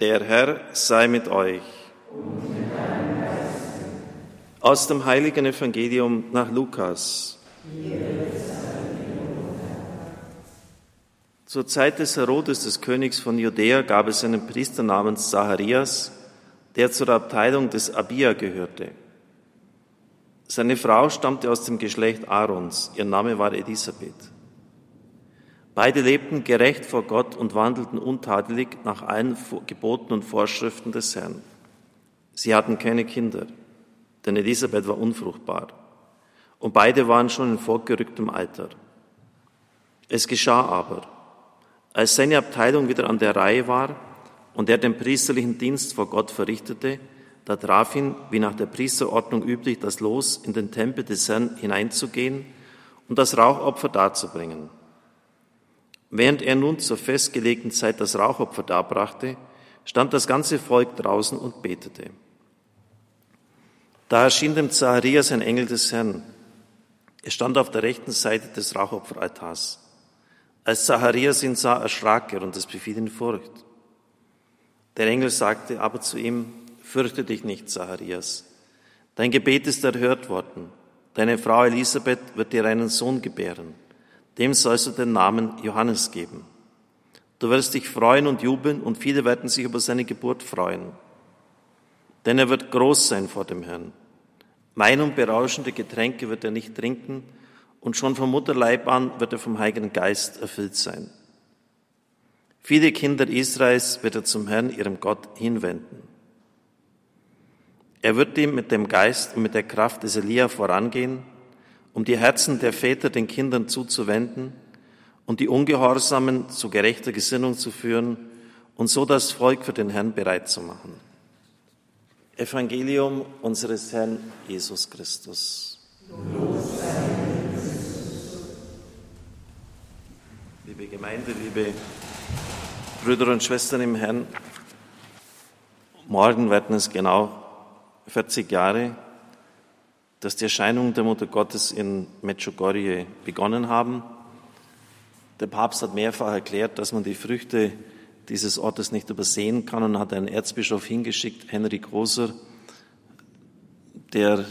Der Herr sei mit euch. Aus dem heiligen Evangelium nach Lukas. Zur Zeit des Herodes, des Königs von Judäa, gab es einen Priester namens Zacharias, der zur Abteilung des Abia gehörte. Seine Frau stammte aus dem Geschlecht Aarons, ihr Name war Elisabeth. Beide lebten gerecht vor Gott und wandelten untadelig nach allen Geboten und Vorschriften des Herrn. Sie hatten keine Kinder, denn Elisabeth war unfruchtbar. Und beide waren schon in vorgerücktem Alter. Es geschah aber, als seine Abteilung wieder an der Reihe war und er den priesterlichen Dienst vor Gott verrichtete, da traf ihn, wie nach der Priesterordnung üblich, das Los, in den Tempel des Herrn hineinzugehen und das Rauchopfer darzubringen. Während er nun zur festgelegten Zeit das Rauchopfer darbrachte, stand das ganze Volk draußen und betete. Da erschien dem Zacharias ein Engel des Herrn. Er stand auf der rechten Seite des Rauchopferaltars. Als Zacharias ihn sah, erschrak er und es befiel ihn Furcht. Der Engel sagte aber zu ihm, fürchte dich nicht, Zacharias. Dein Gebet ist erhört worden. Deine Frau Elisabeth wird dir einen Sohn gebären. Dem sollst du den Namen Johannes geben. Du wirst dich freuen und jubeln und viele werden sich über seine Geburt freuen. Denn er wird groß sein vor dem Herrn. Wein und berauschende Getränke wird er nicht trinken und schon vom Mutterleib an wird er vom Heiligen Geist erfüllt sein. Viele Kinder Israels wird er zum Herrn, ihrem Gott, hinwenden. Er wird ihm mit dem Geist und mit der Kraft des Elia vorangehen um die Herzen der Väter den Kindern zuzuwenden und die Ungehorsamen zu gerechter Gesinnung zu führen und so das Volk für den Herrn bereit zu machen. Evangelium unseres Herrn Jesus Christus. Liebe Gemeinde, liebe Brüder und Schwestern im Herrn, morgen werden es genau 40 Jahre dass die Erscheinungen der Mutter Gottes in Medjugorje begonnen haben. Der Papst hat mehrfach erklärt, dass man die Früchte dieses Ortes nicht übersehen kann und hat einen Erzbischof hingeschickt, Henry Großer, der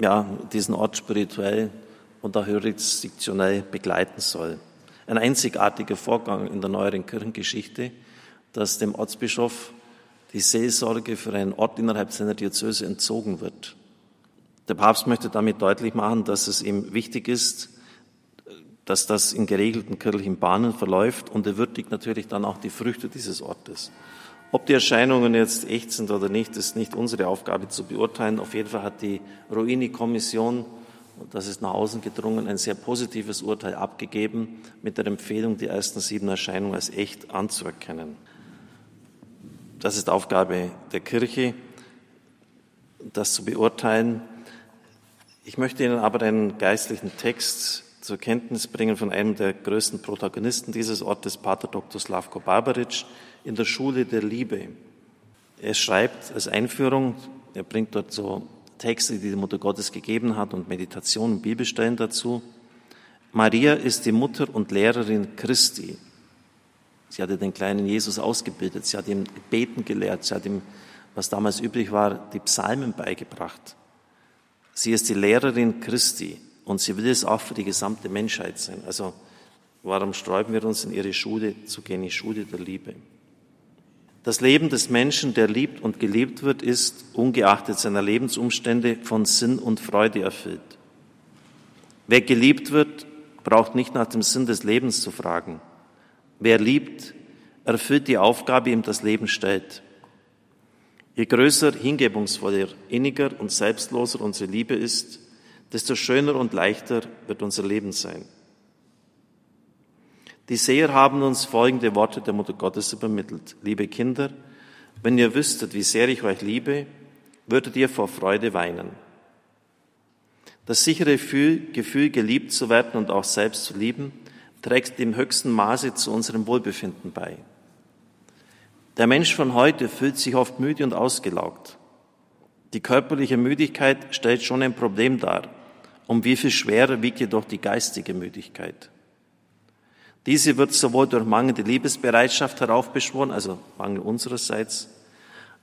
ja, diesen Ort spirituell und auch jurisdiktionell begleiten soll. Ein einzigartiger Vorgang in der neueren Kirchengeschichte, dass dem Ortsbischof die Seelsorge für einen Ort innerhalb seiner Diözese entzogen wird. Der Papst möchte damit deutlich machen, dass es ihm wichtig ist, dass das in geregelten kirchlichen Bahnen verläuft und er würdigt natürlich dann auch die Früchte dieses Ortes. Ob die Erscheinungen jetzt echt sind oder nicht, ist nicht unsere Aufgabe zu beurteilen. Auf jeden Fall hat die Ruini-Kommission, das ist nach außen gedrungen, ein sehr positives Urteil abgegeben mit der Empfehlung, die ersten sieben Erscheinungen als echt anzuerkennen. Das ist Aufgabe der Kirche, das zu beurteilen. Ich möchte Ihnen aber einen geistlichen Text zur Kenntnis bringen von einem der größten Protagonisten dieses Ortes, Pater Dr. Slavko Barbaric, in der Schule der Liebe. Er schreibt als Einführung, er bringt dort so Texte, die die Mutter Gottes gegeben hat und Meditationen Bibelstellen dazu. Maria ist die Mutter und Lehrerin Christi. Sie hatte den kleinen Jesus ausgebildet, sie hat ihm beten gelehrt, sie hat ihm, was damals üblich war, die Psalmen beigebracht. Sie ist die Lehrerin Christi und sie will es auch für die gesamte Menschheit sein. Also warum sträuben wir uns in ihre Schule zu gehen, die Schule der Liebe? Das Leben des Menschen, der liebt und geliebt wird, ist, ungeachtet seiner Lebensumstände, von Sinn und Freude erfüllt. Wer geliebt wird, braucht nicht nach dem Sinn des Lebens zu fragen. Wer liebt, erfüllt die Aufgabe, ihm das Leben stellt. Je größer, hingebungsvoller, inniger und selbstloser unsere Liebe ist, desto schöner und leichter wird unser Leben sein. Die Seher haben uns folgende Worte der Mutter Gottes übermittelt. Liebe Kinder, wenn ihr wüsstet, wie sehr ich euch liebe, würdet ihr vor Freude weinen. Das sichere Gefühl, geliebt zu werden und auch selbst zu lieben, trägt im höchsten Maße zu unserem Wohlbefinden bei. Der Mensch von heute fühlt sich oft müde und ausgelaugt. Die körperliche Müdigkeit stellt schon ein Problem dar. Um wie viel schwerer wiegt jedoch die geistige Müdigkeit. Diese wird sowohl durch mangelnde Liebesbereitschaft heraufbeschworen, also Mangel unsererseits,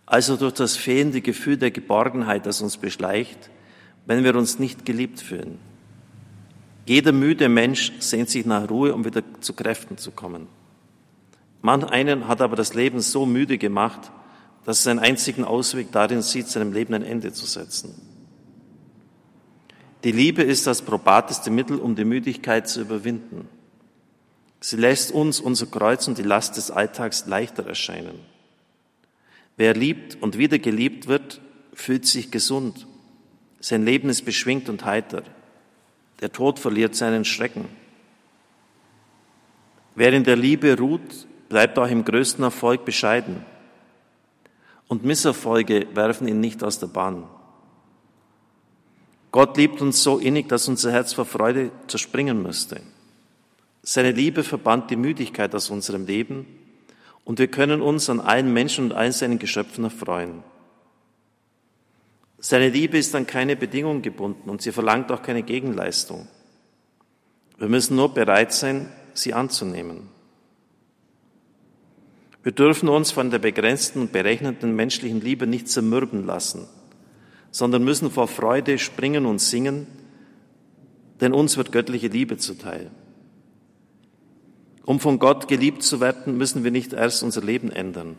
als auch durch das fehlende Gefühl der Geborgenheit, das uns beschleicht, wenn wir uns nicht geliebt fühlen. Jeder müde Mensch sehnt sich nach Ruhe, um wieder zu Kräften zu kommen. Manch einen hat aber das Leben so müde gemacht, dass er seinen einzigen Ausweg darin sieht, seinem Leben ein Ende zu setzen. Die Liebe ist das probateste Mittel, um die Müdigkeit zu überwinden. Sie lässt uns unser Kreuz und die Last des Alltags leichter erscheinen. Wer liebt und wieder geliebt wird, fühlt sich gesund. Sein Leben ist beschwingt und heiter. Der Tod verliert seinen Schrecken. Wer in der Liebe ruht, bleibt auch im größten Erfolg bescheiden. Und Misserfolge werfen ihn nicht aus der Bahn. Gott liebt uns so innig, dass unser Herz vor Freude zerspringen müsste. Seine Liebe verbannt die Müdigkeit aus unserem Leben und wir können uns an allen Menschen und allen seinen Geschöpfen erfreuen. Seine Liebe ist an keine Bedingung gebunden und sie verlangt auch keine Gegenleistung. Wir müssen nur bereit sein, sie anzunehmen. Wir dürfen uns von der begrenzten und berechneten menschlichen Liebe nicht zermürben lassen, sondern müssen vor Freude springen und singen, denn uns wird göttliche Liebe zuteil. Um von Gott geliebt zu werden, müssen wir nicht erst unser Leben ändern.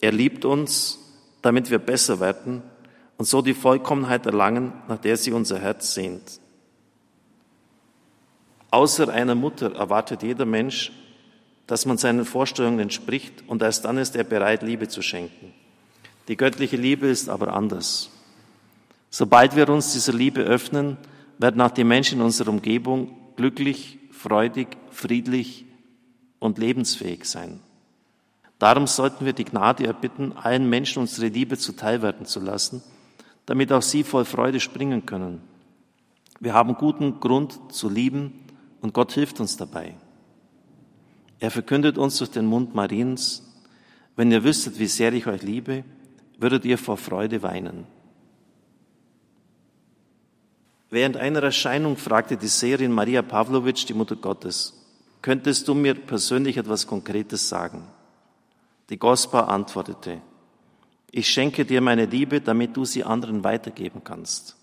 Er liebt uns, damit wir besser werden und so die Vollkommenheit erlangen, nach der sich unser Herz sehnt. Außer einer Mutter erwartet jeder Mensch, dass man seinen Vorstellungen entspricht und erst dann ist er bereit, Liebe zu schenken. Die göttliche Liebe ist aber anders. Sobald wir uns dieser Liebe öffnen, werden auch die Menschen in unserer Umgebung glücklich, freudig, friedlich und lebensfähig sein. Darum sollten wir die Gnade erbitten, allen Menschen unsere Liebe zuteilwerden zu lassen, damit auch sie voll Freude springen können. Wir haben guten Grund zu lieben und Gott hilft uns dabei. Er verkündet uns durch den Mund Mariens, wenn ihr wüsstet, wie sehr ich euch liebe, würdet ihr vor Freude weinen. Während einer Erscheinung fragte die Seherin Maria Pavlovic, die Mutter Gottes, Könntest du mir persönlich etwas Konkretes sagen? Die Gospa antwortete, ich schenke dir meine Liebe, damit du sie anderen weitergeben kannst.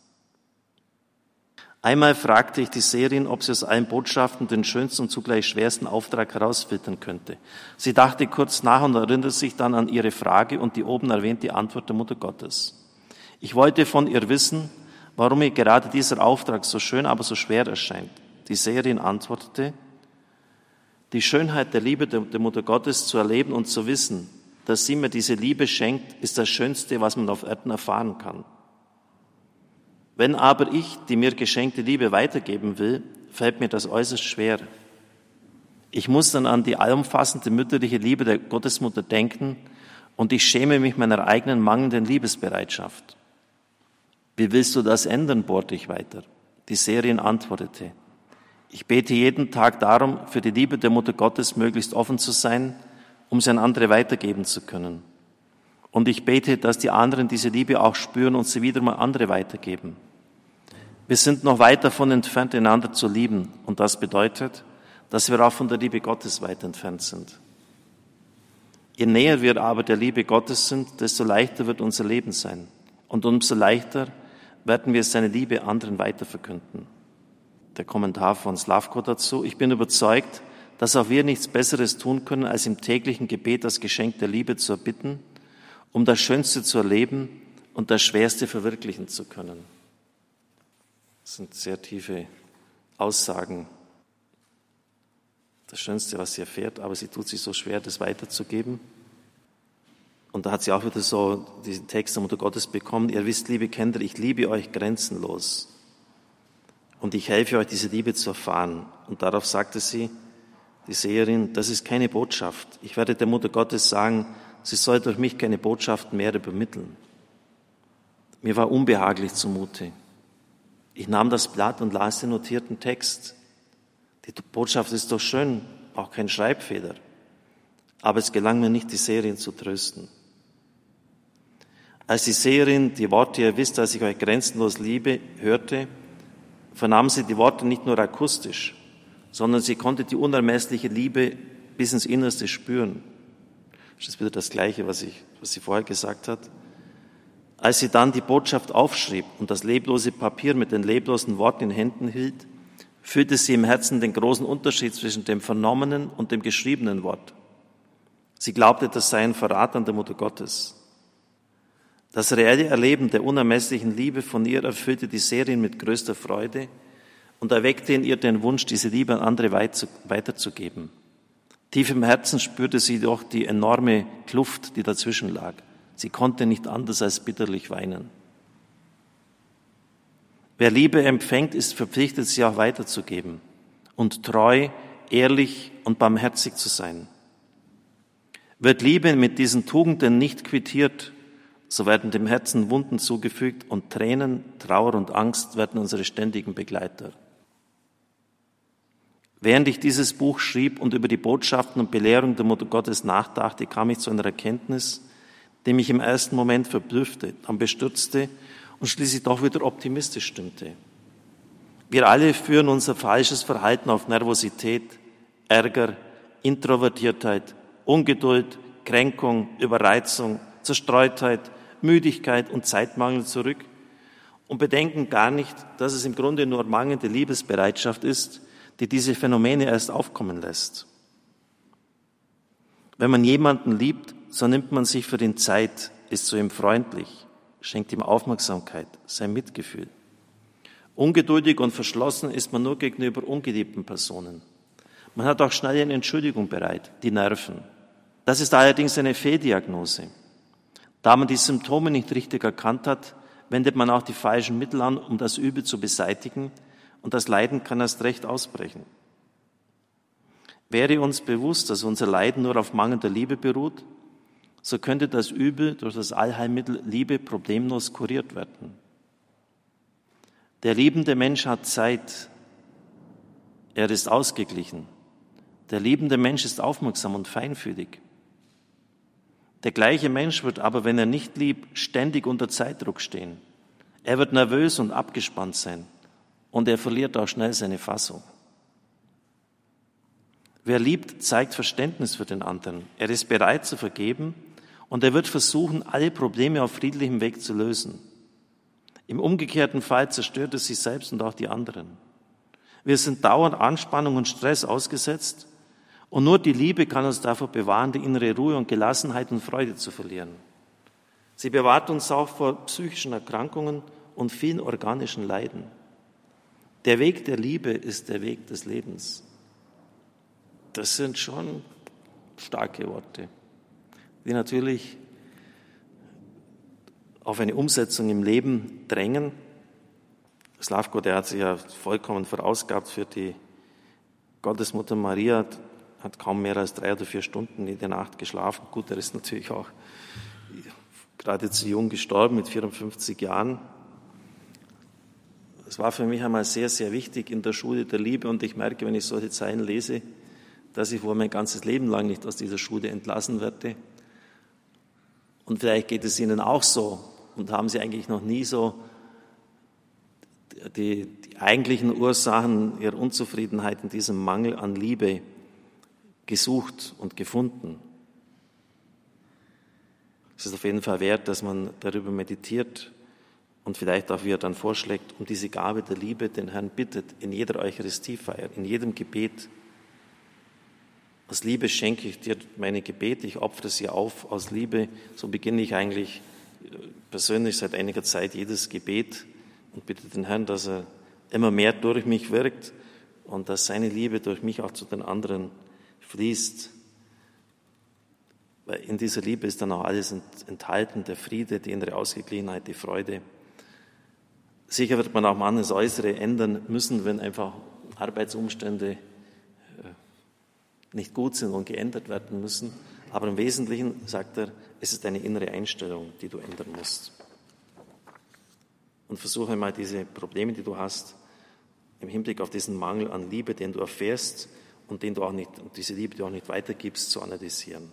Einmal fragte ich die Seherin, ob sie aus allen Botschaften den schönsten und zugleich schwersten Auftrag herausfiltern könnte. Sie dachte kurz nach und erinnerte sich dann an ihre Frage und die oben erwähnte Antwort der Mutter Gottes. Ich wollte von ihr wissen, warum ihr gerade dieser Auftrag so schön, aber so schwer erscheint. Die Seherin antwortete, die Schönheit der Liebe der Mutter Gottes zu erleben und zu wissen, dass sie mir diese Liebe schenkt, ist das Schönste, was man auf Erden erfahren kann. Wenn aber ich die mir geschenkte Liebe weitergeben will, fällt mir das äußerst schwer. Ich muss dann an die allumfassende mütterliche Liebe der Gottesmutter denken und ich schäme mich meiner eigenen mangelnden Liebesbereitschaft. Wie willst du das ändern, bohrte ich weiter. Die Serien antwortete, ich bete jeden Tag darum, für die Liebe der Mutter Gottes möglichst offen zu sein, um sie an andere weitergeben zu können. Und ich bete, dass die anderen diese Liebe auch spüren und sie wieder mal andere weitergeben. Wir sind noch weit davon entfernt, einander zu lieben. Und das bedeutet, dass wir auch von der Liebe Gottes weit entfernt sind. Je näher wir aber der Liebe Gottes sind, desto leichter wird unser Leben sein. Und umso leichter werden wir seine Liebe anderen weiterverkünden der Kommentar von Slavko dazu. Ich bin überzeugt, dass auch wir nichts Besseres tun können, als im täglichen Gebet das Geschenk der Liebe zu erbitten, um das Schönste zu erleben und das Schwerste verwirklichen zu können. Das sind sehr tiefe Aussagen. Das Schönste, was sie erfährt, aber sie tut sich so schwer, das weiterzugeben. Und da hat sie auch wieder so diesen Text der Mutter Gottes bekommen. Ihr wisst, liebe Kinder, ich liebe euch grenzenlos und ich helfe euch, diese Liebe zu erfahren. Und darauf sagte sie, die Seherin, das ist keine Botschaft. Ich werde der Mutter Gottes sagen, sie soll durch mich keine Botschaft mehr übermitteln. Mir war unbehaglich zumute. Ich nahm das Blatt und las den notierten Text. Die Botschaft ist doch schön, auch kein Schreibfehler. Aber es gelang mir nicht, die Seherin zu trösten. Als die Seherin die Worte, ihr wisst, dass ich euch grenzenlos liebe, hörte, vernahm sie die Worte nicht nur akustisch, sondern sie konnte die unermessliche Liebe bis ins Innerste spüren. Das ist wieder das Gleiche, was, ich, was sie vorher gesagt hat. Als sie dann die Botschaft aufschrieb und das leblose Papier mit den leblosen Worten in Händen hielt, fühlte sie im Herzen den großen Unterschied zwischen dem vernommenen und dem geschriebenen Wort. Sie glaubte, das sei ein Verrat an der Mutter Gottes. Das reelle Erleben der unermesslichen Liebe von ihr erfüllte die Serien mit größter Freude und erweckte in ihr den Wunsch, diese Liebe an andere weiterzugeben. Tief im Herzen spürte sie doch die enorme Kluft, die dazwischen lag. Sie konnte nicht anders als bitterlich weinen. Wer Liebe empfängt, ist verpflichtet, sie auch weiterzugeben und treu, ehrlich und barmherzig zu sein. Wird Liebe mit diesen Tugenden nicht quittiert, so werden dem Herzen Wunden zugefügt und Tränen, Trauer und Angst werden unsere ständigen Begleiter. Während ich dieses Buch schrieb und über die Botschaften und Belehrung der Mutter Gottes nachdachte, kam ich zu einer Erkenntnis, die mich im ersten Moment verblüffte, dann bestürzte und schließlich doch wieder optimistisch stimmte. Wir alle führen unser falsches Verhalten auf Nervosität, Ärger, Introvertiertheit, Ungeduld, Kränkung, Überreizung, Zerstreutheit, Müdigkeit und Zeitmangel zurück und bedenken gar nicht, dass es im Grunde nur mangelnde Liebesbereitschaft ist, die diese Phänomene erst aufkommen lässt. Wenn man jemanden liebt, so nimmt man sich für ihn Zeit, ist zu ihm freundlich, schenkt ihm Aufmerksamkeit, sein Mitgefühl. Ungeduldig und verschlossen ist man nur gegenüber ungeliebten Personen. Man hat auch schnell eine Entschuldigung bereit, die Nerven. Das ist allerdings eine Fehldiagnose. Da man die Symptome nicht richtig erkannt hat, wendet man auch die falschen Mittel an, um das Übel zu beseitigen, und das Leiden kann erst recht ausbrechen. Wäre uns bewusst, dass unser Leiden nur auf mangelnder Liebe beruht, so könnte das Übel durch das Allheilmittel Liebe problemlos kuriert werden. Der liebende Mensch hat Zeit. Er ist ausgeglichen. Der liebende Mensch ist aufmerksam und feinfühlig. Der gleiche Mensch wird aber, wenn er nicht liebt, ständig unter Zeitdruck stehen. Er wird nervös und abgespannt sein und er verliert auch schnell seine Fassung. Wer liebt, zeigt Verständnis für den anderen. Er ist bereit zu vergeben und er wird versuchen, alle Probleme auf friedlichem Weg zu lösen. Im umgekehrten Fall zerstört er sich selbst und auch die anderen. Wir sind dauernd Anspannung und Stress ausgesetzt und nur die Liebe kann uns davor bewahren, die innere Ruhe und Gelassenheit und Freude zu verlieren. Sie bewahrt uns auch vor psychischen Erkrankungen und vielen organischen Leiden. Der Weg der Liebe ist der Weg des Lebens. Das sind schon starke Worte die natürlich auf eine Umsetzung im Leben drängen. Slavko, der hat sich ja vollkommen verausgabt für die Gottesmutter Maria, hat kaum mehr als drei oder vier Stunden in der Nacht geschlafen. Gut, er ist natürlich auch gerade zu jung gestorben, mit 54 Jahren. Es war für mich einmal sehr, sehr wichtig in der Schule der Liebe und ich merke, wenn ich solche Zeilen lese, dass ich wohl mein ganzes Leben lang nicht aus dieser Schule entlassen werde. Und vielleicht geht es Ihnen auch so und haben Sie eigentlich noch nie so die, die eigentlichen Ursachen Ihrer Unzufriedenheit in diesem Mangel an Liebe gesucht und gefunden. Es ist auf jeden Fall wert, dass man darüber meditiert und vielleicht auch, wie er dann vorschlägt, um diese Gabe der Liebe den Herrn bittet in jeder Eucharistiefeier, in jedem Gebet, aus Liebe schenke ich dir meine Gebete, ich opfere sie auf aus Liebe. So beginne ich eigentlich äh, persönlich seit einiger Zeit jedes Gebet und bitte den Herrn, dass er immer mehr durch mich wirkt und dass seine Liebe durch mich auch zu den anderen fließt. Weil in dieser Liebe ist dann auch alles enthalten, der Friede, die innere Ausgeglichenheit, die Freude. Sicher wird man auch mal das Äußere ändern müssen, wenn einfach Arbeitsumstände nicht gut sind und geändert werden müssen. Aber im Wesentlichen, sagt er, es ist eine innere Einstellung, die du ändern musst. Und versuche einmal diese Probleme, die du hast, im Hinblick auf diesen Mangel an Liebe, den du erfährst und den du auch nicht, diese Liebe, die du auch nicht weitergibst, zu analysieren.